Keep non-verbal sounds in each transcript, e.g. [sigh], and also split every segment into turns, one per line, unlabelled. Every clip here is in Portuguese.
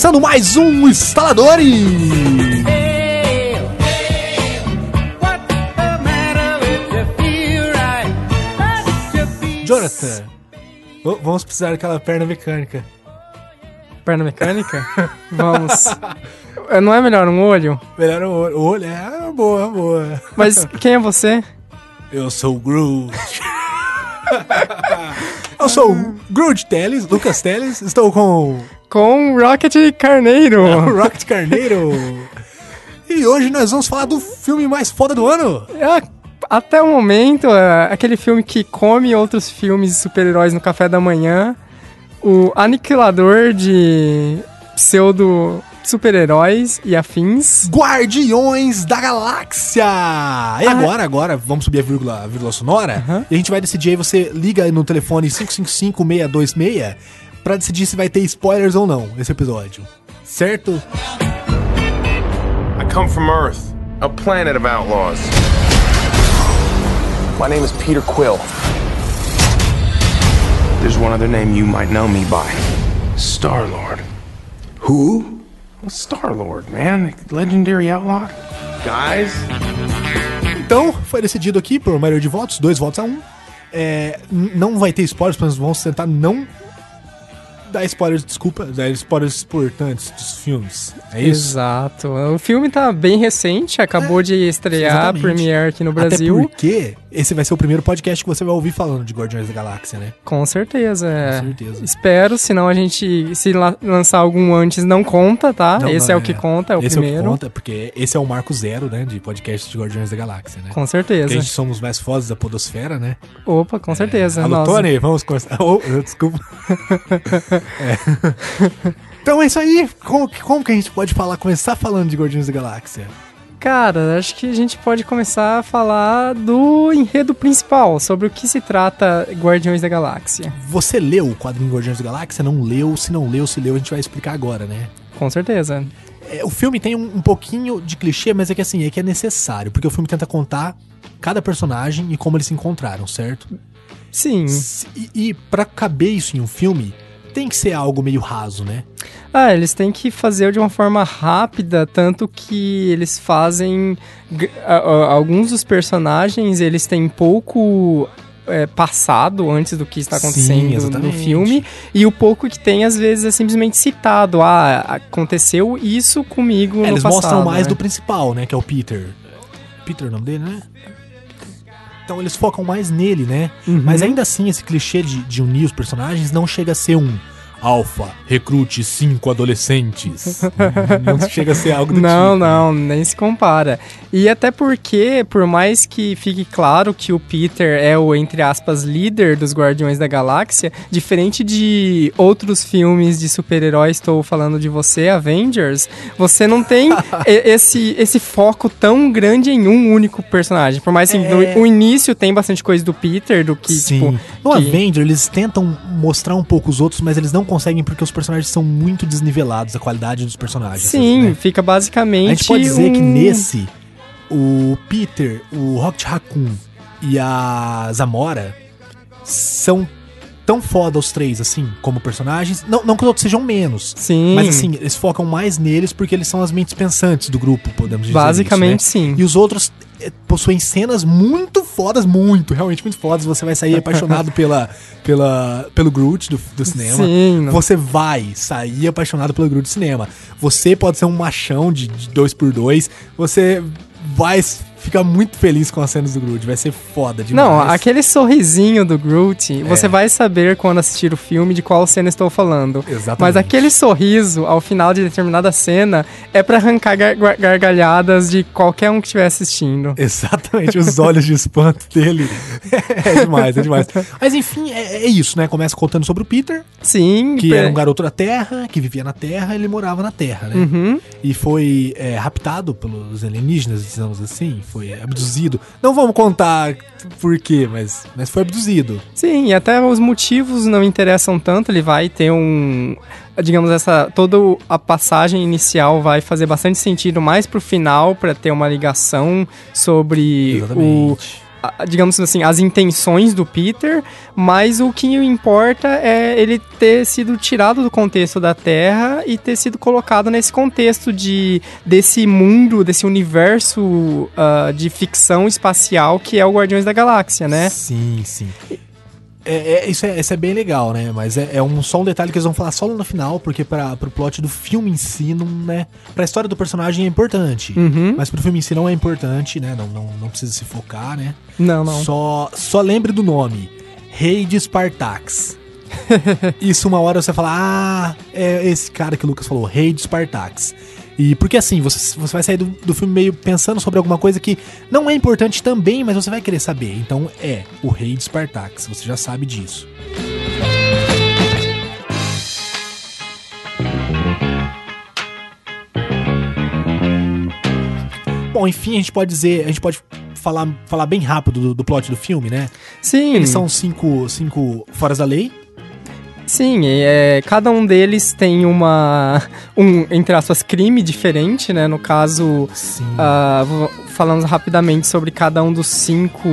Começando mais um Instaladores! Jonathan, v- vamos precisar daquela perna mecânica.
Perna mecânica? [laughs] Vamos. É, Não é melhor um olho?
Melhor o olho. O olho é boa, boa.
Mas quem é você?
Eu sou o Groot. Eu sou o Groot Teles, Lucas Teles. Estou com
Com Rocket Carneiro. [laughs]
Rocket Carneiro. E hoje nós vamos falar do filme mais foda do ano.
É, Até o momento, é aquele filme que come outros filmes de super-heróis no café da manhã. O aniquilador de pseudo super-heróis e afins.
Guardiões da Galáxia! E agora, agora, vamos subir a vírgula, a vírgula sonora.
Aham.
E a gente vai decidir aí, você liga no telefone 555-626 pra decidir se vai ter spoilers ou não nesse episódio. Certo?
I come from Earth, a planet of outlaws. My name is Peter Quill. There's one other name you might know me by Star Lord.
Who?
Star Lord, man. Legendary outlaw. Guys,
Então, foi decidido aqui por maioria de votos, dois votos a um. É, não vai ter spoilers, mas vamos tentar não dar spoilers, desculpa, dar spoilers importantes dos filmes. É isso?
Exato. O filme tá bem recente, acabou de estrear a. Premiere aqui no
Até
Brasil.
porque esse vai ser o primeiro podcast que você vai ouvir falando de Guardiões da Galáxia, né?
Com certeza. é.
Com certeza.
Espero, senão a gente, se la- lançar algum antes, não conta, tá?
Não,
esse
não,
é o que conta, é o
esse
primeiro.
é o que conta, porque esse é o marco zero, né, de podcast de Guardiões da Galáxia, né?
Com
Porque
certeza.
a gente somos mais fodas da podosfera, né?
Opa, com certeza.
Alô. Tony, vamos começar. Oh, [laughs] desculpa. [laughs] É. Então é isso aí. Como, que- como que a gente pode falar, começar falando de Guardiões da Galáxia?
Cara, acho que a gente pode começar a falar do enredo principal, sobre o que se trata Guardiões da Galáxia.
Você leu o quadrinho Guardiões da Galáxia? Não leu? Se não leu, se leu, a gente vai explicar agora, né?
Com certeza.
É, o filme tem um, um pouquinho de clichê, mas é que assim, é que é necessário, porque o filme tenta contar cada personagem e como eles se encontraram, certo?
Sim.
E, e para caber isso em um filme, tem que ser algo meio raso, né?
Ah, eles têm que fazer de uma forma rápida, tanto que eles fazem. Alguns dos personagens, eles têm pouco. é, passado antes do que está
Sim,
acontecendo no
exatamente.
filme e o pouco que tem às vezes é simplesmente citado ah aconteceu isso comigo
É,
no
eles
passado
mostram mais
né?
do principal, né? Que é o Peter. Peter é o nome dele, né? Então eles focam mais nele, né?
Uhum.
Mas ainda assim, esse clichê de, de unir os personagens não chega a ser um alfa, recrute cinco adolescentes. [laughs] não chega a ser algo do
Não,
tipo.
não, nem se compara. E até porque, por mais que fique claro que o Peter é o, entre aspas, líder dos Guardiões da Galáxia, diferente de outros filmes de super-heróis, estou falando de você, Avengers, você não tem [laughs] esse, esse foco tão grande em um único personagem. Por mais que
É.
no o início tem bastante coisa do Peter, do que,
Sim.
tipo...
no
que-
Avenger, eles tentam mostrar um pouco os outros, mas eles não conseguem porque os personagens são muito desnivelados, a qualidade dos personagens.
Sim,
né?
fica basicamente
A gente pode dizer que
um-
nesse, o Peter, o Rocket Raccoon e a Zamora são tão foda os três, assim, como personagens. Não, não que os outros sejam menos.
Sim.
Mas assim, eles focam mais neles porque eles são as mentes pensantes do grupo, podemos dizer.
Basicamente,
isso, né?
sim.
E os outros possuem cenas muito fodas, muito, realmente muito fodas. Você vai sair apaixonado [laughs] pela, pela, pelo Groot do, do cinema.
Sim, não-
Você vai sair apaixonado pelo Groot do cinema. Você pode ser um machão de, de dois por dois. Você vai ficar muito feliz com as cenas do Groot. Vai ser foda demais.
Não, aquele sorrisinho do Groot, você
É.
vai saber quando assistir o filme de qual cena estou falando.
Exatamente.
Mas aquele sorriso ao final de determinada cena é pra arrancar gar- gar- gargalhadas de qualquer um que estiver assistindo.
Exatamente, os olhos de espanto dele. [laughs] É demais, é demais. Mas enfim, é, é isso, né? Começa contando sobre o Peter,
Sim,
que era um garoto da Terra, que vivia na Terra, ele morava na Terra, né?
Uhum.
E foi é, raptado pelos alienígenas, digamos assim, foi abduzido. Não vamos contar por quê, mas, mas foi abduzido.
Sim, e até os motivos não interessam tanto, ele vai ter um. Digamos, essa. Toda a passagem inicial vai fazer bastante sentido mais pro final, pra ter uma ligação sobre o,
Exatamente.
a- digamos assim, as intenções do Peter, mas o que importa é ele ter sido tirado do contexto da Terra e ter sido colocado nesse contexto de desse mundo, desse universo ah, de ficção espacial que é o Guardiões da Galáxia, né?
Sim, sim. É, é- isso, é, isso é bem legal, né? Mas é, é um, só um detalhe que eles vão falar só no final, porque para pro plot do filme em si, não, né? Pra história do personagem é importante.
Uhum.
Mas pro filme em si não é importante, né? Não, não, não precisa se focar, né?
Não, não.
Só, só lembre do nome. Rei de Spartax. [laughs] Isso uma hora você fala, ah, é esse cara que o Lucas falou, Rei de Spartax. E porque assim, você, você vai sair do, do filme meio pensando sobre alguma coisa que não é importante também, mas você vai querer saber. Então é o Rei de Spartax, você já sabe disso. Bom, enfim, a gente pode dizer, a gente pode falar, falar bem rápido do, do plot do filme, né?
Sim.
Eles são cinco, cinco foras da lei.
Sim, é, cada um deles tem uma. [laughs] um, entre aspas, crime diferente, né? No caso, ah, v- falando rapidamente sobre cada um dos cinco.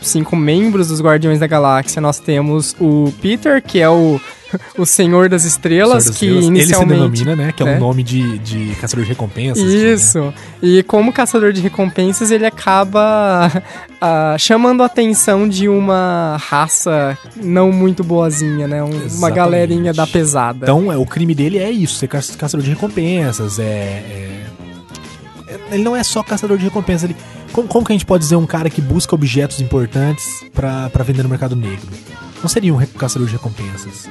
Cinco membros dos Guardiões da Galáxia, nós temos o Peter, que é o, [laughs] o Senhor das Estrelas,
Senhor das
que
Estrelas.
inicialmente.
Ele se denomina, né? Que é
né?
um nome de, de caçador de recompensas. né?
Isso. E como caçador de recompensas, ele acaba [laughs] ah, chamando a atenção de uma raça não muito boazinha, né? Um- uma galerinha da pesada.
Então, é, o crime dele é isso, ser ca- caçador de recompensas, é... é- é- Ele não é só caçador de recompensas, ele... Como, como que a gente pode dizer um cara que busca objetos importantes pra, pra vender no mercado negro? Não seria um caçador de recompensas.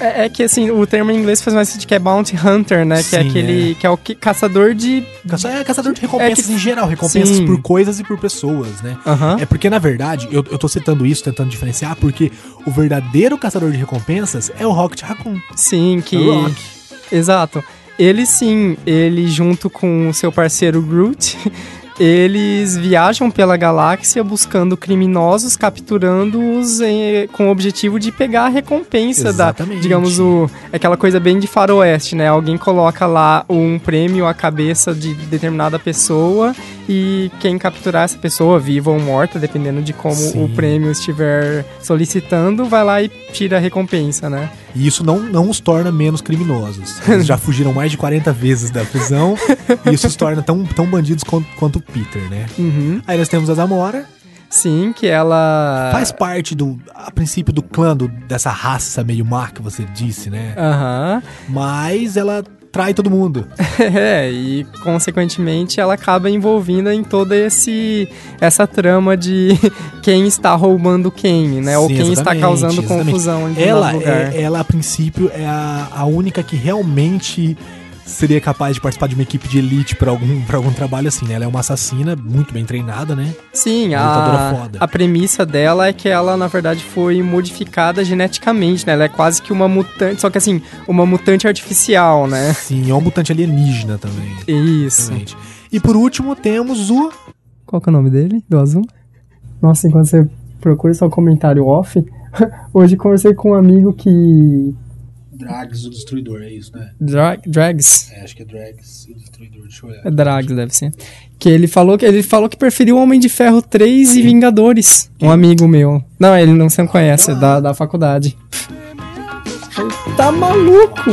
É, é que assim, o termo em inglês faz mais sentido que é bounty hunter, né? que é
Sim,
aquele. que é o que, caçador de.
Caça- É caçador de recompensas
É que-
em geral, recompensas
Sim.
por coisas e por pessoas, né?
Aham.
É porque, na verdade, eu, eu tô citando isso, tentando diferenciar, porque o verdadeiro caçador de recompensas é o Rocket Raccoon.
Sim, que.
É o Rock.
Exato. Ele sim, ele junto com o seu parceiro Groot, eles viajam pela galáxia buscando criminosos, capturando-os eh, com o objetivo de pegar a recompensa
Exatamente.
da, digamos, o, aquela coisa bem de faroeste, né? Alguém coloca lá um prêmio à cabeça de determinada pessoa e quem capturar essa pessoa, viva ou morta, dependendo de como
Sim.
o prêmio estiver solicitando, vai lá e tira a recompensa, né?
E isso não, não os torna menos criminosos. [laughs] Eles já fugiram mais de 40 vezes da prisão, e isso os torna tão, tão bandidos quanto, quanto o Peter, né?
Uhum.
Aí nós temos a Zamora,
Sim, que ela.
faz parte do, a princípio, do clã do- dessa raça meio má que você disse, né?
Aham.
Mas ela trai todo mundo. [laughs]
É, e consequentemente ela acaba envolvida em toda esse essa trama de [laughs] quem está roubando quem, né? Ou
Sim,
quem está causando
exatamente.
confusão em
Ela,
lugar.
é, ela, a princípio, é a, a única que realmente seria capaz de participar de uma equipe de elite pra algum, pra algum trabalho assim, né? Ela é uma assassina muito bem treinada, né?
Sim,
uma
a,
foda.
a premissa dela é que ela, na verdade, foi modificada geneticamente, né? Ela é quase que uma mutante, só que assim, uma mutante artificial, né?
Sim, é um mutante alienígena também.
Isso.
Exatamente. E por último, temos o.
Qual que é o nome dele, do azul? Nossa, enquanto você procura só um comentário off, [laughs] hoje conversei com um amigo que...
Drags, o Destruidor, é isso, né?
Dra Drags?
É, acho que é Drags, o Destruidor, deixa eu olhar.
É Drags, deve ser. Que ele falou que ele falou que preferiu Homem de Ferro 3 e Vingadores. Um amigo meu. Não, ele não se conhece, é da, da faculdade. Tá maluco?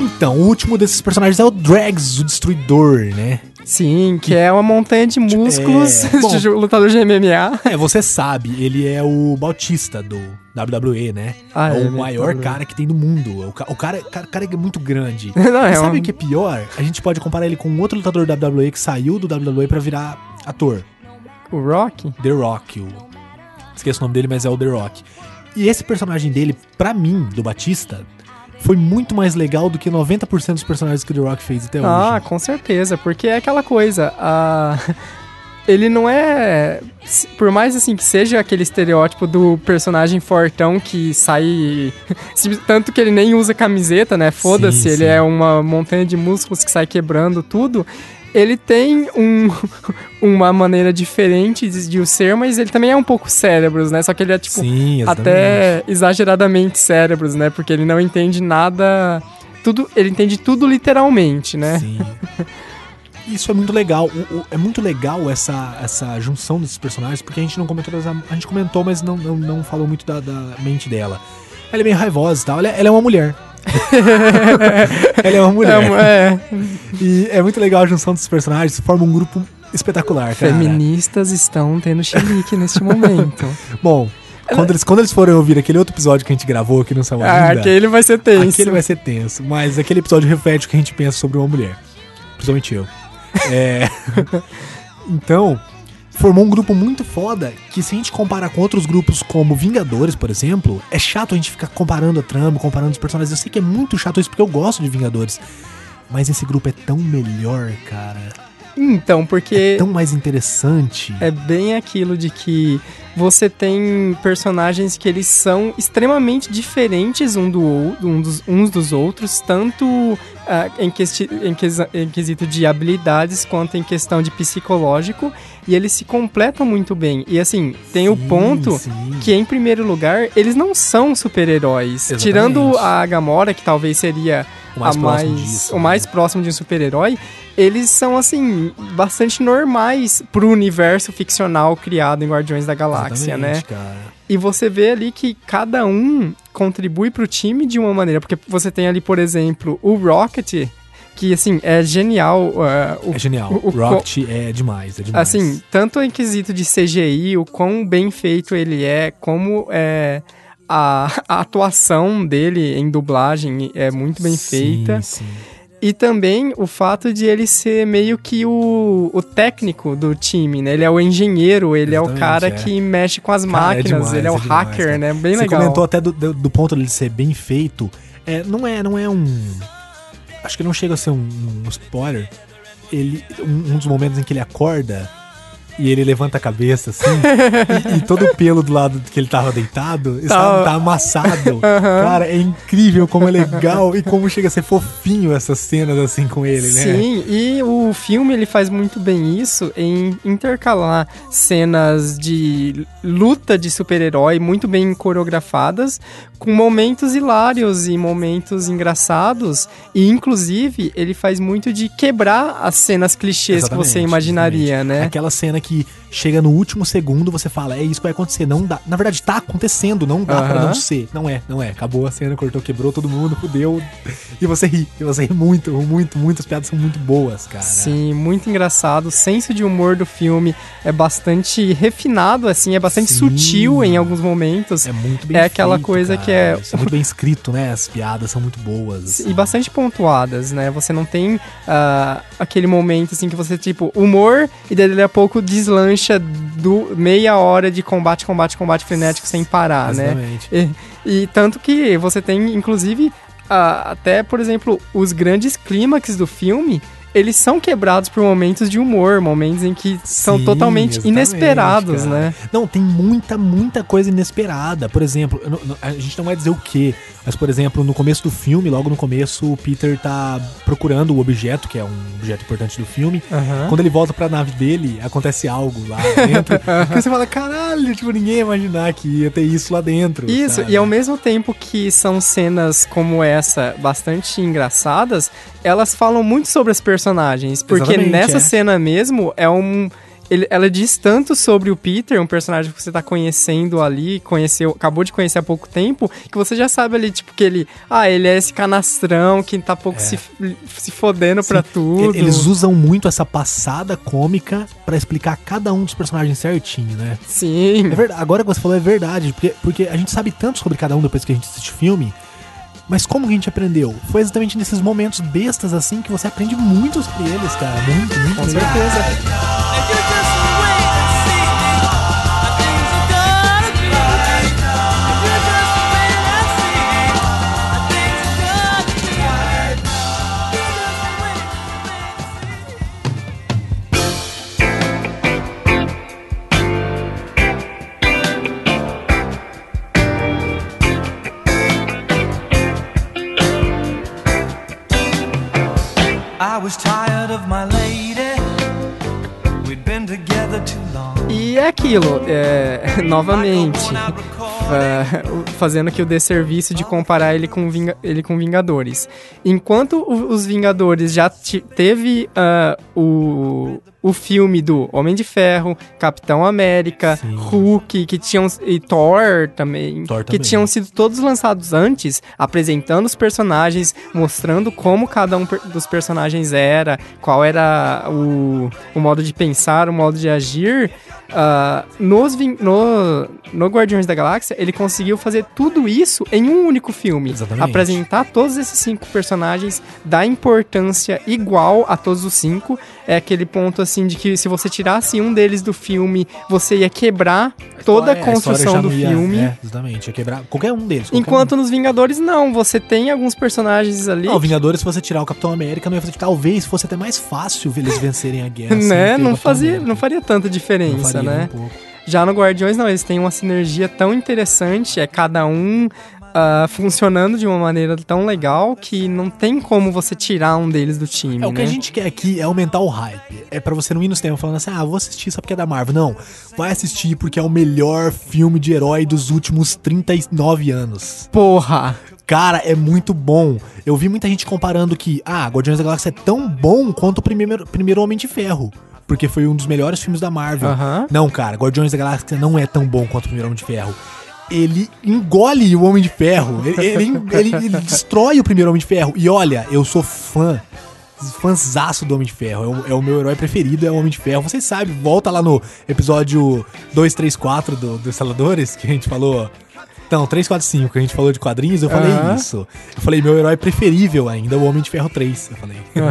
Então, o último desses personagens é o Drags, o Destruidor, né?
Sim, que é uma montanha de músculos
É, bom.
de [laughs] lutador de MMA.
É, você sabe, ele é o Bautista do WWE, né?
Ah,
é,
é,
o maior
WWE.
cara que tem no mundo. O, ca- o cara, cara, cara é muito grande. [laughs]
Não, é
sabe o que é pior? A gente pode comparar ele com um outro lutador da WWE que saiu do WWE pra virar ator.
O Rock?
The Rock. O... Esqueço o nome dele, mas é o The Rock. E esse personagem dele, pra mim, do Batista, foi muito mais legal do que 90% dos personagens que o The Rock fez até
Ah,
hoje.
com certeza, porque é aquela coisa, a... ele não é, por mais assim que seja aquele estereótipo do personagem fortão que sai, [laughs] tanto que ele nem usa camiseta, né, foda-se, ele é uma montanha de músculos que sai quebrando tudo, ele tem um, [laughs] uma maneira diferente de, de o ser, mas ele também é um pouco cérebros, né, só que ele é tipo,
Sim,
até exageradamente cérebros, né? Porque ele não entende nada. Tudo, ele entende tudo literalmente, né?
Sim. [laughs] isso é muito legal. O- o- é muito legal essa, essa junção desses personagens, porque a gente não comentou a gente comentou, mas não, não, não falou muito da, da mente dela. Ela é meio raivosa e tal. Ela, é- ela é uma mulher. [laughs] ela é uma mulher.
É,
E é muito legal a junção desses personagens, forma um grupo espetacular, cara.
feministas estão tendo chilique neste momento. [laughs]
Bom, quando eles, quando eles forem ouvir aquele outro episódio que a gente gravou aqui no São
Ah,
Ainda,
aquele vai ser tenso.
aquele vai ser tenso. Mas aquele episódio reflete o que a gente pensa sobre uma mulher. Principalmente eu. É... [laughs] então, formou um grupo muito foda que se a gente comparar com outros grupos como Vingadores, por exemplo, é chato a gente ficar comparando a trama, comparando os personagens. Eu sei que é muito chato isso porque eu gosto de Vingadores. Mas esse grupo é tão melhor, cara.
Então, porque
Tão mais interessante.
é bem aquilo de que você tem personagens que eles são extremamente diferentes um do, um dos, uns dos outros, tanto ah, em, questi- em em quesito de habilidades quanto em questão de psicológico, e eles se completam muito bem. E assim, tem o
Sim,
ponto
sim.
que, em primeiro lugar, eles não são super-heróis. Tirando a Gamora, que talvez seria
O mais
a mais,
disso,
o
né?
mais próximo de um super-herói, eles são, assim, bastante normais pro universo ficcional criado em Guardiões da Galáxia, né?
Exatamente, cara.
E você vê ali que cada um contribui pro time de uma maneira, porque você tem ali, por exemplo, o Rocket, que, assim, é genial. uh, o-
É genial.
o-
O,
o
Rocket é demais, é demais.
Assim, tanto em quesito de CGI, o quão bem feito ele é, como é, a, a atuação dele em dublagem é muito bem
Sim,
feita.
Sim.
E também o fato de ele ser meio que o, o técnico do time, né? Ele é o engenheiro, ele é o
Exatamente,
cara
é.
que mexe com as
Cara,
máquinas,
demais,
ele é o
demais,
hacker,
cara.
né? Bem
Você
legal.
comentou até do, do, do ponto dele ser bem feito. É, não é, não é um. Acho que não chega a ser um, um spoiler. Ele, um, um dos momentos em que ele acorda e ele levanta a cabeça assim, e, e todo o pelo do lado que ele tava deitado está, tá amassado. [laughs] Cara, é incrível como é legal e como chega a ser fofinho essas cenas assim com ele, né?
Sim, e o filme ele faz muito bem isso em intercalar cenas de luta de super-herói muito bem coreografadas, com momentos hilários e momentos engraçados, e inclusive ele faz muito de quebrar as cenas clichês que você
Exatamente,
imaginaria,
exatamente.
né?
Aquela cena que que chega no último segundo, você fala, é isso que vai acontecer. Não dá. Na verdade, tá acontecendo, não dá pra
Aham.
não ser. Não é, não é. Acabou a cena, cortou, quebrou todo mundo, fudeu. E você ri. E você ri muito, muito, muito. As piadas são muito boas, cara.
Sim, muito engraçado. O senso de humor do filme é bastante refinado, assim, é bastante
Sim.
sutil em alguns momentos.
É muito bem
É aquela
feito,
coisa
cara.
que é-
Isso é muito bem escrito, né? As piadas são muito boas. assim.
E bastante pontuadas, né? Você não tem ah, aquele momento assim que você, tipo, humor e daí a pouco deslancha do meia hora de combate, combate, combate frenético sem parar, né?
Exatamente.
E, e tanto que você tem, inclusive, ah, até, por exemplo, os grandes clímax do filme. Eles são quebrados por momentos de humor, momentos em que são
Sim,
totalmente inesperados,
cara.
né?
Não, tem muita, muita coisa inesperada. Por exemplo, a gente não vai dizer o que, mas, por exemplo, no começo do filme, logo no começo, o Peter tá procurando o objeto, que é um objeto importante do filme. Quando ele volta pra nave dele, acontece algo lá dentro. [laughs] que você fala, caralho, tipo, ninguém ia imaginar que ia ter isso lá dentro.
Isso,
sabe?
e ao mesmo tempo que são cenas como essa bastante engraçadas, elas falam muito sobre as personagens. Porque
Exatamente,
nessa
é.
cena mesmo é um. Ele- ela diz tanto sobre o Peter, um personagem que você tá conhecendo ali, conheceu, acabou de conhecer há pouco tempo, que você já sabe ali, tipo, que ele. Ah, ele é esse canastrão que tá pouco se, se fodendo pra
Sim,
tudo.
e- Eles usam muito essa passada cômica pra explicar cada um dos personagens certinho, né?
Sim.
É verdade, agora que você falou é verdade, porque, porque a gente sabe tanto sobre cada um depois que a gente assiste o filme, mas como que a gente aprendeu? Foi exatamente nesses momentos bestas assim que você aprende muito sobre eles, cara. Muito, muito
Com certeza. E é aquilo, é, novamente. Fazendo aqui o desserviço de comparar ele com, Vinga- ele com Vingadores. Enquanto os Vingadores já teve ah, o, o filme do Homem de Ferro, Capitão América,
Sim.
Hulk, que tinham e Thor também,
Thor
que
também.
tinham sido todos lançados antes, apresentando os personagens, mostrando como cada um dos personagens era, qual era o, o modo de pensar, o modo de agir. ah, nos, no, no Guardiões da Galáxia, ele conseguiu fazer tudo isso em um único filme.
Exatamente.
Apresentar todos esses cinco personagens, dar importância igual a todos os cinco. É aquele ponto assim de que se você tirasse um deles do filme, você ia quebrar toda a
É, história
construção
já
do
ia-
filme.
É, exatamente. Ia quebrar qualquer um deles. qualquer
Enquanto nos Vingadores, não. Você tem alguns personagens ali.
um. Não, Vingadores, se você tirar o Capitão América, não ia fazer. Talvez fosse até mais fácil eles vencerem a guerra. ter [laughs]
né? Não, fazia,
América.
não faria tanta diferença,
faria
né?
um.
Já no Guardiões, não. Eles têm uma sinergia tão interessante. É cada um ah, funcionando de uma maneira tão legal que não tem como você tirar um deles do time,
É, o que
né?
a gente quer aqui é aumentar o hype. É pra você não ir no cinema falando assim, ah, vou assistir só porque é da Marvel. Não, vai assistir porque é o melhor filme de herói dos últimos 39 anos.
Porra!
Cara, é muito bom. Eu vi muita gente comparando que, ah, Guardiões da Galáxia é tão bom quanto o primeiro, primeiro Homem de Ferro. Porque foi um dos melhores filmes da Marvel.
Aham.
Não, cara, Guardiões da Galáxia não é tão bom quanto o primeiro Homem de Ferro. Ele engole o Homem de Ferro. Ele, ele- ele- ele destrói o primeiro Homem de Ferro. E olha, eu sou fã. Fãzaço do Homem de Ferro. É o, é o meu herói preferido, é o Homem de Ferro. Vocês sabem, volta lá no episódio 234 do, dos Saladores, que a gente falou. Não, 345, que a gente falou de quadrinhos, eu falei
Aham.
isso. Eu falei, meu herói preferível ainda é o Homem de Ferro 3. Eu falei. [laughs] eu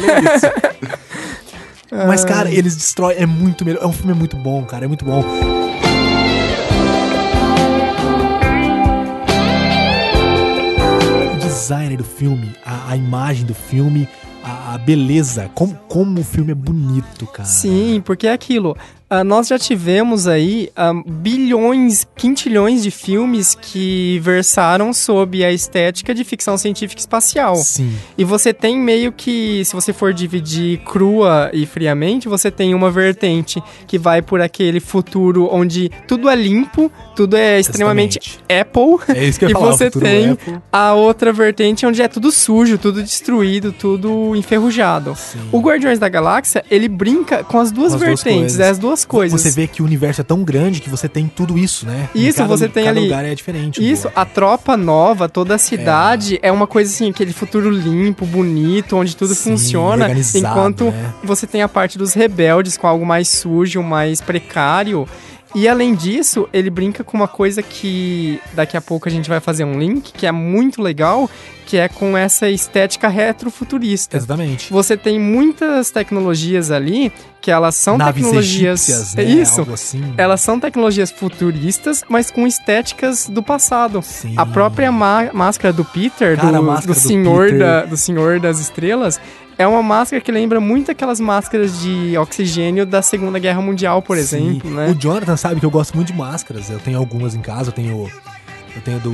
falei isso. Mas, cara, eles destroem. É muito melhor. É um filme muito bom, cara. É muito bom. Design do filme, a, a imagem do filme, a, a beleza, como, como o filme é bonito, cara.
Sim, porque é aquilo. Ah, nós já tivemos aí ah, bilhões, quintilhões de filmes que versaram sobre a estética de ficção científica espacial.
Sim.
E você tem meio que, se você for dividir crua e friamente, você tem uma vertente que vai por aquele futuro onde tudo é limpo, tudo é extremamente Apple.
É isso que eu [laughs]
e
falar,
você tem
Apple.
a outra vertente onde é tudo sujo, tudo destruído, tudo enferrujado. O Guardiões da Galáxia, ele brinca com as duas
Com as duas
vertentes, é as duas coisas.
Você vê que o universo é tão grande que você tem tudo isso, né?
Isso,
cada-
você tem
cada
ali-
lugar é diferente.
Isso,
do
a tropa nova, toda a cidade é. uma coisa assim, aquele futuro limpo, bonito, onde tudo
Sim,
funciona, enquanto
né?
você tem a parte dos rebeldes com algo mais sujo, mais precário. E além disso, ele brinca com uma coisa que daqui a pouco a gente vai fazer um link, que é muito legal, que é com essa estética retrofuturista.
Exatamente.
Você tem muitas tecnologias ali que elas são
Naves
tecnologias.
egípcias,
é
né?
isso.
Assim.
Elas são tecnologias futuristas, mas com estéticas do passado.
Sim.
A própria má- máscara do Peter,
Cara,
do,
máscara
do
do
senhor
Peter.
da, do Senhor das Estrelas, é uma máscara que lembra muito aquelas máscaras de oxigênio da Segunda Guerra Mundial, por
Sim.
exemplo, né?
O Jonathan sabe que eu gosto muito de máscaras. Eu tenho algumas em casa. Eu tenho. Eu tenho do.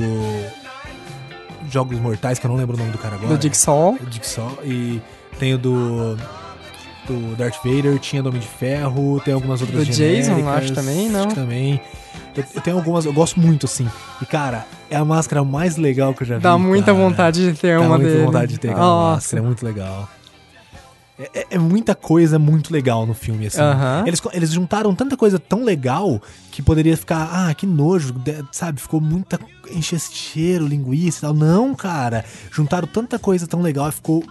Jogos Mortais, que eu não lembro o nome do cara agora.
Do Jigsaw.
O Jigsaw. E tenho do. Do Darth Vader, tinha do Homem de Ferro, tem algumas outras
Do Jason, acho também, não?
Acho também. Eu, eu tenho algumas, eu gosto muito, assim. E, cara, é a máscara mais legal que eu já vi.
Dá muita
cara.
vontade de ter
Dá
uma
muita
dele.
vontade de ter aquela
Nossa.
máscara, é muito legal. É, é- é muita coisa muito legal no filme, assim.
Aham.
Eles, eles juntaram tanta coisa tão legal que poderia ficar, ah, que nojo, sabe? Ficou muita encheiro, linguiça e tal. Não, cara. Juntaram tanta coisa tão legal e ficou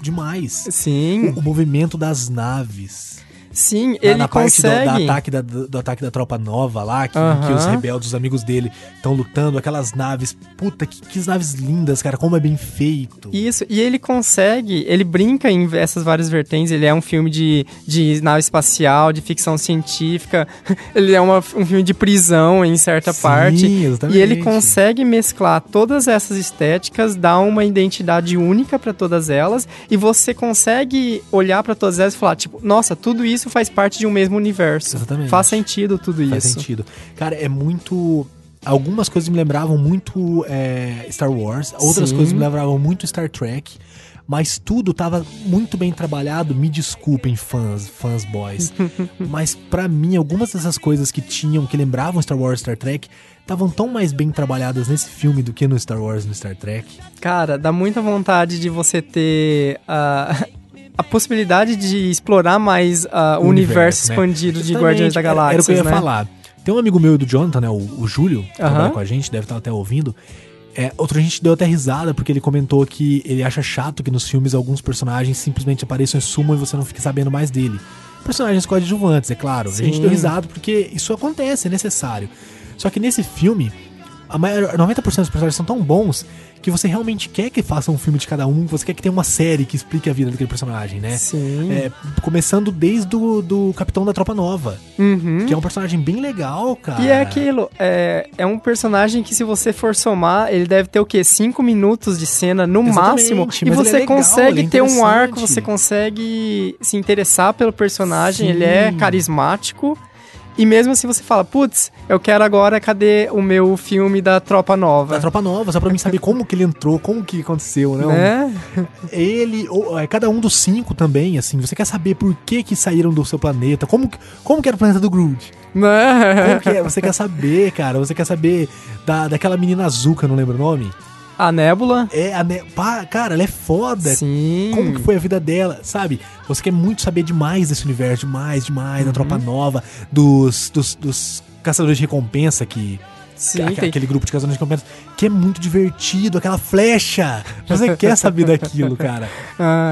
demais.
Sim,
O, o movimento das naves.
Sim,
Na-
ele
na parte do,
consegue.
da ataque da, do, do ataque da tropa nova lá, que, que os rebeldes, os amigos dele, estão lutando, aquelas naves. Puta, que, que naves lindas, cara, como é bem feito.
Isso, e ele consegue, ele brinca em essas várias vertentes, ele é um filme de, de nave espacial, de ficção científica, [laughs] ele é uma- um filme de prisão em certa
Sim,
parte,
exatamente.
e ele consegue mesclar todas essas estéticas, dar uma identidade única pra todas elas, e você consegue olhar pra todas elas e falar, tipo, nossa, tudo isso faz parte de um mesmo universo.
Exatamente.
Faz sentido tudo
Faz
isso.
sentido. Cara, é muito. Algumas coisas me lembravam muito é, Star Wars, outras
Sim.
coisas me lembravam muito Star Trek. mas tudo tava muito bem trabalhado. Me desculpem, fãs, fãs boys. [laughs] mas pra mim, algumas dessas coisas que tinham, que lembravam Star Wars e Star Trek, estavam tão mais bem trabalhadas nesse filme do que no Star Wars e no Star Trek.
Cara, dá muita vontade de você ter a, a possibilidade de explorar mais ah, o, universo,
né?
expandido de
Exatamente,
Guardiões da Galáxia.
Era o que eu ia
né?
falar. Tem um amigo meu do Jonathan, né? O, o Júlio, que
Aham.
trabalha com a gente, deve estar até ouvindo. É, outro a gente deu até risada, porque ele comentou que ele acha chato que nos filmes alguns personagens simplesmente apareçam e sumam e você não fique sabendo mais dele. Personagens coadjuvantes, é claro. A gente
Sim.
deu risada porque isso acontece, é necessário. Só que nesse filme, a maior, 90% dos personagens são tão bons que você realmente quer que faça um filme de cada um, você quer que tenha uma série que explique a vida daquele personagem, né?
Sim.
É, começando desde do, do Capitão da Tropa Nova,
Uhum.
que é um personagem bem legal, cara.
E é aquilo, é, é um personagem que se você for somar, ele deve ter o quê? Cinco minutos de cena no
Exatamente,
máximo. E
ele
você
é legal,
consegue
é
ter um arco, você consegue se interessar pelo personagem,
Sim.
ele é carismático. E mesmo assim você fala, putz, eu quero agora, cadê o meu filme da Tropa Nova?
Da Tropa Nova, só pra mim saber como que ele entrou, como que aconteceu, né?
Né?
Ele, ou, é, cada um dos cinco também, assim, você quer saber por que que saíram do seu planeta, como, que- como que era o planeta do Groot,
Né?
como que é, você quer saber, cara, você quer saber da, daquela menina azul, que eu não lembro o nome,
A Nébula.
é, a, ne- pá, cara, ela é foda,
Sim.
como que foi a vida dela, sabe? Você quer muito saber demais desse universo, demais, demais, da Tropa Nova, dos, dos, dos caçadores de recompensa que...
Sim,
aque-
tem-
aquele grupo de caçadores de recompensa, que é muito divertido, aquela flecha. Você quer saber [laughs] daquilo, cara.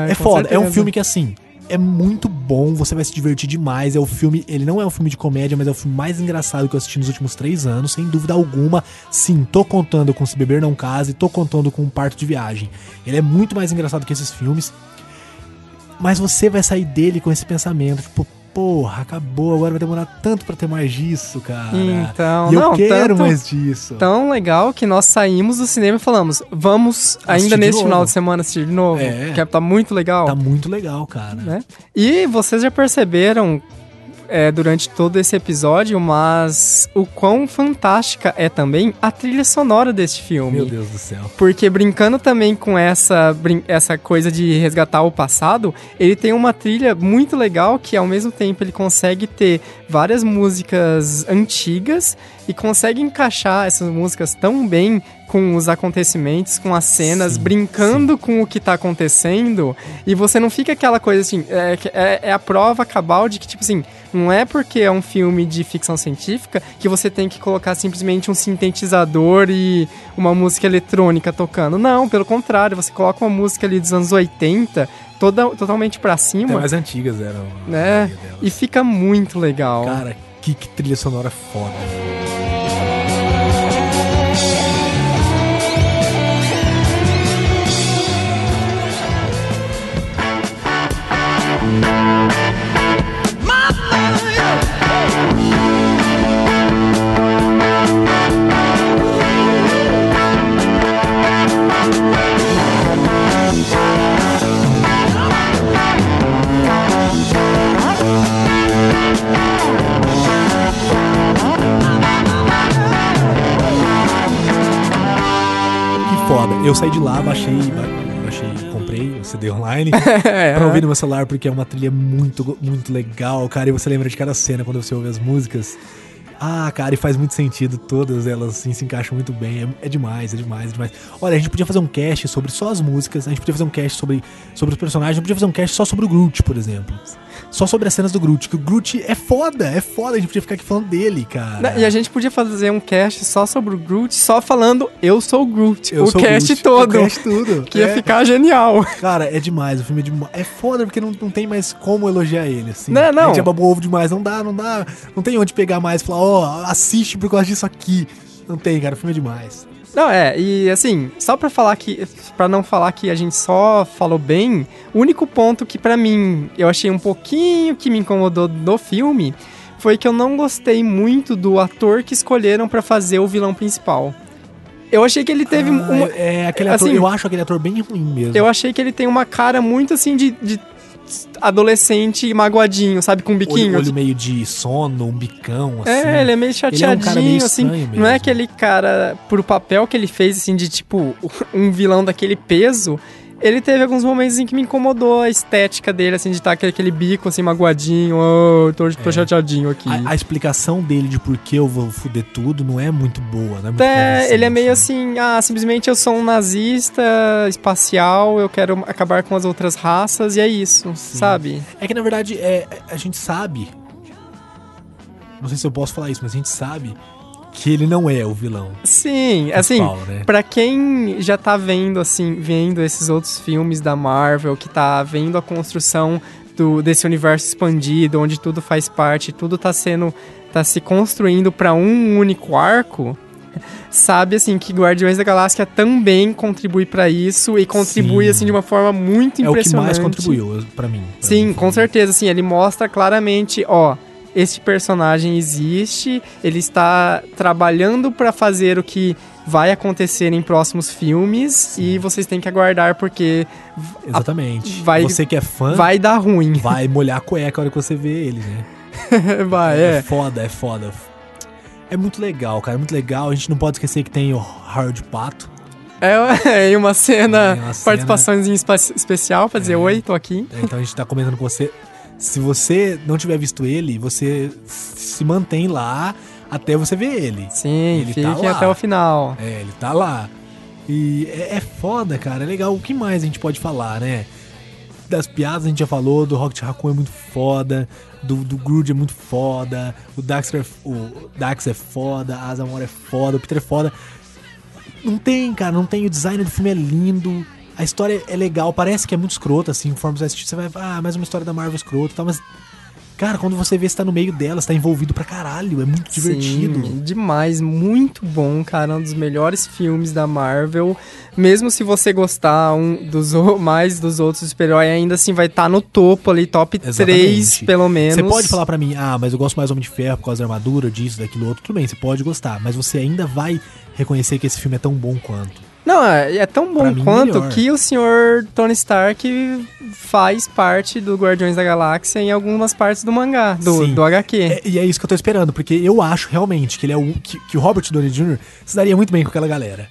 É foda, é um
certeza.
filme que assim, é muito bom, você vai se divertir demais. É o filme, ele não é um filme de comédia, mas é o filme mais engraçado que eu assisti nos últimos três anos, sem dúvida alguma. Sim, tô contando com Se Beber Não Case, tô contando com um Parto de Viagem. Ele é muito mais engraçado que esses filmes. Mas você vai sair dele com esse pensamento, tipo, porra, acabou, agora vai demorar tanto pra ter mais disso, cara.
Então,
e eu
não,
quero
tanto-
mais disso.
Tão legal que nós saímos do cinema e falamos, vamos ainda
Assistir de
nesse
novo.
final de semana assistir de novo.
É.
Que tá muito legal.
Tá muito legal, cara.
né? E vocês já perceberam é, durante todo esse episódio, mas o quão fantástica é também a trilha sonora deste filme.
Meu Deus do céu.
Porque brincando também com essa, essa coisa de resgatar o passado, ele tem uma trilha muito legal que ao mesmo tempo ele consegue ter várias músicas antigas e consegue encaixar essas músicas tão bem com os acontecimentos, com as cenas,
Sim,
brincando com o que tá acontecendo, e você não fica aquela coisa assim, é, é, é a prova cabal de que, tipo assim, não é porque é um filme de ficção científica que você tem que colocar simplesmente um sintetizador e uma música eletrônica tocando. Não, pelo contrário, você coloca uma música ali dos anos 80, toda, totalmente pra
Até
cima,
mais antigas eram.
né? E fica muito legal.
Cara, que, que trilha sonora foda. Eu saí de lá, baixei, ba- baixei, comprei o CD online [laughs]
É.
pra ouvir no meu celular, porque é uma trilha muito, muito legal, cara. E você lembra de cada cena quando você ouve as músicas. Ah, cara, e faz muito sentido, todas elas assim, se encaixam muito bem. É, é demais, é demais, é demais. Olha, a gente podia fazer um cast sobre só as músicas, a gente podia fazer um cast sobre, sobre os personagens, a gente podia fazer um cast só sobre o Groot, por exemplo. Só sobre as cenas do Groot, que o Groot é foda, é foda, a gente podia ficar aqui falando dele, cara.
E a gente podia fazer um cast só sobre o Groot, só falando eu sou o Groot,
Eu
o
sou
cast
Groot,
todo.
O cast tudo.
Que ia
É.
ficar genial.
Cara, é demais, o filme é demais. É foda porque não, não tem mais como elogiar ele, assim.
Não, não.
A gente é babou ovo demais, não dá, não dá. Não tem onde pegar mais e falar, ó, assiste por causa disso aqui. Não tem, cara, o filme é demais.
Não, é, e assim, só pra falar que. para não falar que a gente só falou bem, o único ponto que pra mim eu achei um pouquinho que me incomodou do filme foi que eu não gostei muito do ator que escolheram pra fazer o vilão principal. Eu achei que ele teve
Ah,
uma.
é, é aquele ator,
assim,
eu acho aquele ator bem ruim mesmo.
Eu achei que ele tem uma cara muito assim de, de adolescente magoadinho, sabe? Com um biquinho.
olho, olho meio de sono, um bicão, assim.
É, ele é meio
Ele é um
chateadinho, assim.
estranho
Não é
mesmo.
aquele cara, pro papel que ele fez, assim, de tipo, um vilão daquele peso. Ele teve alguns momentos em que me incomodou a estética dele, assim, de estar com aquele bico, assim, magoadinho, oh, tô, tô chateadinho aqui.
A, a explicação dele de por que eu vou fuder tudo não é muito boa, né?
É, ele é meio assim, ah, simplesmente eu sou um nazista espacial, eu quero acabar com as outras raças e é isso, sabe?
É que na verdade é, a gente sabe. Não sei se eu posso falar isso, mas a gente sabe que ele não é o vilão.
Sim, assim,
né?
pra quem já tá vendo, assim, vendo esses outros filmes da Marvel, que tá vendo a construção do, desse universo expandido, onde tudo faz parte, tudo tá sendo, tá se construindo pra um único arco, [laughs] sabe, assim, que Guardiões da Galáxia também contribui pra isso e contribui,
Sim.
assim, de uma forma muito
É o que
impressionante.
mais contribuiu pra mim. pra
Sim,
mim.
com certeza, assim, ele mostra claramente, ó, este personagem existe, ele está trabalhando pra fazer o que vai acontecer em próximos filmes e vocês têm que aguardar porque
Exatamente.
vai-
Você que é fã,
vai dar ruim.
vai molhar a cueca a hora que você vê ele, né? [laughs]
vai,
É
é.
foda, é foda. É muito legal, cara, é muito legal. A gente não pode esquecer que tem o Harold Pato.
É, [laughs] é uma cena,
É uma cena-
participações em espa- especial pra dizer,
É.
oi, tô aqui.
Então a gente tá comentando com você. Se você não tiver visto ele, você se mantém lá até você ver ele.
Sim,
Ele tá
fiquem
lá.
até o final.
É, ele tá lá. E é, é foda, cara. É legal. O que mais a gente pode falar, né? Das piadas a gente já falou, do Rocket Raccoon é muito foda, do, do Groot é muito foda, o Dax é, o Dax é foda, a Azamor é foda, o Peter é foda. Não tem, cara, não tem. O design do filme é lindo, a história é legal, parece que é muito escrota, assim, conforme você assistir, você vai, ah, mais uma história da Marvel escrota e tal, mas. Cara, quando você vê, você tá no meio dela, você tá envolvido pra caralho, é muito divertido.
Sim, demais, muito bom, cara, um dos melhores filmes da Marvel. Mesmo se você gostar um dos mais dos outros super-heróis, ainda assim vai estar no topo ali, top 3,
Exatamente.
pelo menos.
Você pode falar pra mim, ah, mas eu gosto mais do Homem de Ferro por causa da armadura, disso, daquilo outro. Tudo bem, você pode gostar, mas você ainda vai reconhecer que esse filme é tão bom quanto.
Não, é, é tão bom
mim,
quanto
melhor.
que o senhor Tony Stark faz parte do Guardiões da Galáxia em algumas partes do mangá, do,
Sim.
do HQ.
É, e é isso que eu tô esperando, porque eu acho realmente que ele é o que, que o Robert Downey Jr. se daria muito bem com aquela galera.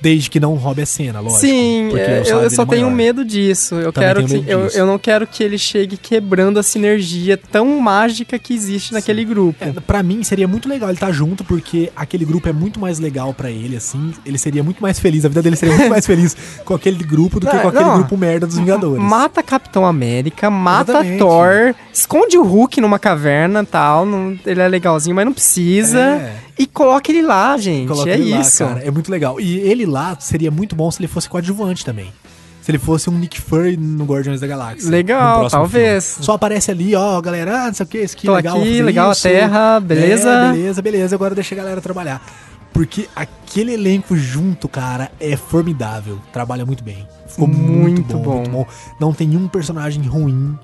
Desde que não roube a cena, lógico.
Sim, é, eu
dele
só
é
tenho medo disso. Eu
Também
quero que eu, eu não quero que ele chegue quebrando a sinergia tão mágica que existe naquele grupo.
É, pra mim seria muito legal ele estar junto, porque aquele grupo é muito mais legal pra ele, assim. Ele seria muito mais feliz, a vida dele seria muito mais feliz [laughs] com aquele grupo do que
Não,
com aquele
não.
grupo merda dos Vingadores.
Mata Capitão América, mata
Exatamente.
Thor, esconde o Hulk numa caverna tal. não- ele é legalzinho, mas não precisa.
É.
E coloca ele lá, gente.
Coloca
é
ele lá,
isso.
cara. É muito legal. E ele lá seria muito bom se ele fosse coadjuvante também. Se ele fosse um Nick Fury no Guardiões da Galáxia.
Legal, talvez.
filme. Só aparece ali, ó, galera, ah, não sei o que, isso aqui,
Tô
legal.
aqui, legal a
isso.
Terra, beleza?
É, beleza, beleza. Agora deixa a galera trabalhar. Porque aquele elenco junto, cara, é formidável. Trabalha muito bem. Ficou muito,
Muito
bom,
bom.
muito bom. Não tem um personagem ruim.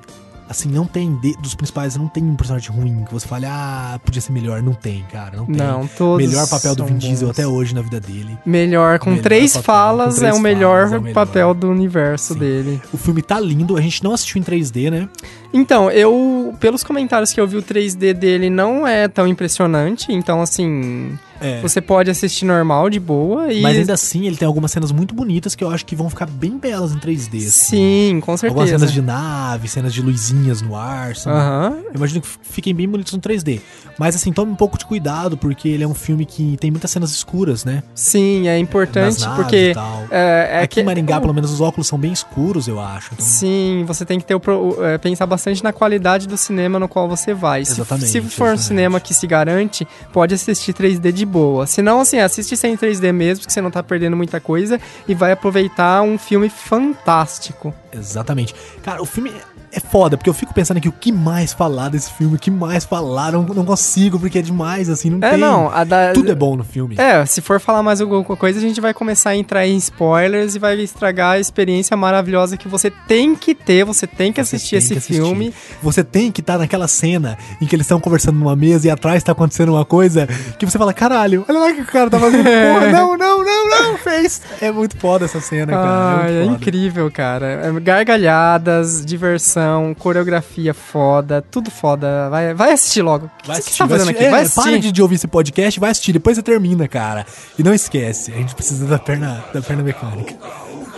Assim, não tem, de- dos principais, não tem um personagem ruim que você fale, ah, podia ser melhor. Não tem, cara, não tem.
Não, todos
Melhor papel do Vin Diesel
bons.
até hoje na vida dele.
Melhor, com
Melhor
três
papel,
falas,
com três
é, o melhor
falas, é o melhor.
papel do universo
Sim.
dele.
O filme tá lindo, a gente não assistiu em 3D, né?
Então, eu, pelos comentários que eu vi, o 3D dele não é tão impressionante. Então, assim,
É.
você pode assistir normal, de boa. E...
Mas ainda assim, ele tem algumas cenas muito bonitas que eu acho que vão ficar bem belas em 3D. assim.
Sim, com
Algumas
certeza.
cenas de nave, cenas de luzinhas no ar. são-
Aham.
Eu imagino que fiquem bem bonitos no 3D. Mas assim, tome um pouco de cuidado, porque ele é um filme que tem muitas cenas escuras, né?
Sim, é importante porque. É, é
Aqui
que,
em Maringá, pelo menos, os óculos são bem escuros, eu acho. Então,
Sim, você tem que ter o é, pensar bastante na qualidade do cinema no qual você vai. Se-
Exatamente,
Se, for um
exatamente.
cinema que se garante, pode assistir 3D de boa. Se não, assim, assiste sem 3D mesmo, que você não tá perdendo muita coisa e vai aproveitar um filme fantástico.
Exatamente. Cara, o filme é foda, porque eu fico pensando aqui o que mais falar desse filme, o que mais falar, não, não consigo, porque é demais, assim, não
É,
tem.
não, a da,
Tudo é bom no filme.
É, se for falar mais alguma coisa, a gente vai começar a entrar em spoilers e vai estragar a experiência maravilhosa que você tem que ter, você tem que
Você
assistir
tem
esse
que assistir.
filme.
Você tem que estar naquela cena em que eles estão conversando numa mesa e atrás tá acontecendo uma coisa que você fala, caralho, olha lá que o cara tá fazendo. [laughs] Porra, não, não, não, não, fez. É muito foda essa cena, cara.
Ah,
é
é incrível, cara. É Gargalhadas, diversão, coreografia foda, tudo foda. Vai, vai assistir logo. O que
Vai
você
assistir,
tá
vai
fazendo
assistir.
aqui? Vai
É,
assistir.
para de, de ouvir esse podcast, vai assistir, depois você termina, cara. E não esquece, a gente precisa da perna, da perna mecânica.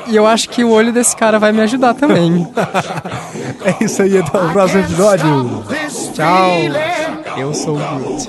E eu acho que o olho desse cara vai me ajudar também. [laughs]
É isso aí, até o próximo episódio.
Tchau. Eu sou o Groot.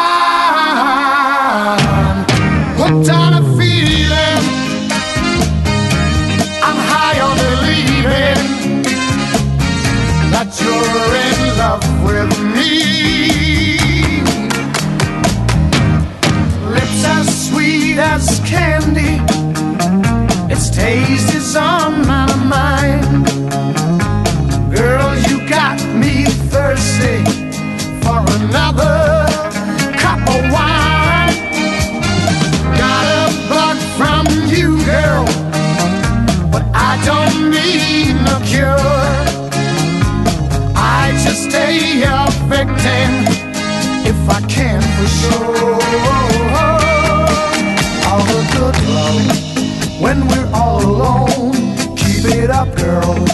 Sweet as candy, its taste is on my mind. Girl, you got me thirsty for another cup of wine. Got a bug from you, girl but I don't need no cure. I just stay a victim if I can for sure. out, girl.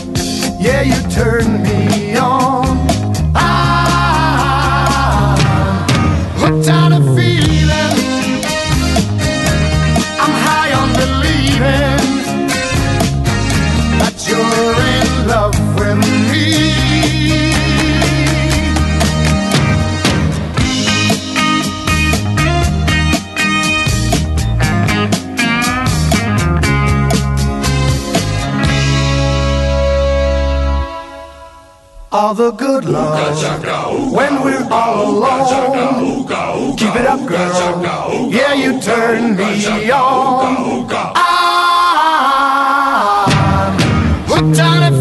Yeah, you turned me All the good love when we're all alone. Keep it up, girl. Yeah, you turn me on. I'm hooked on a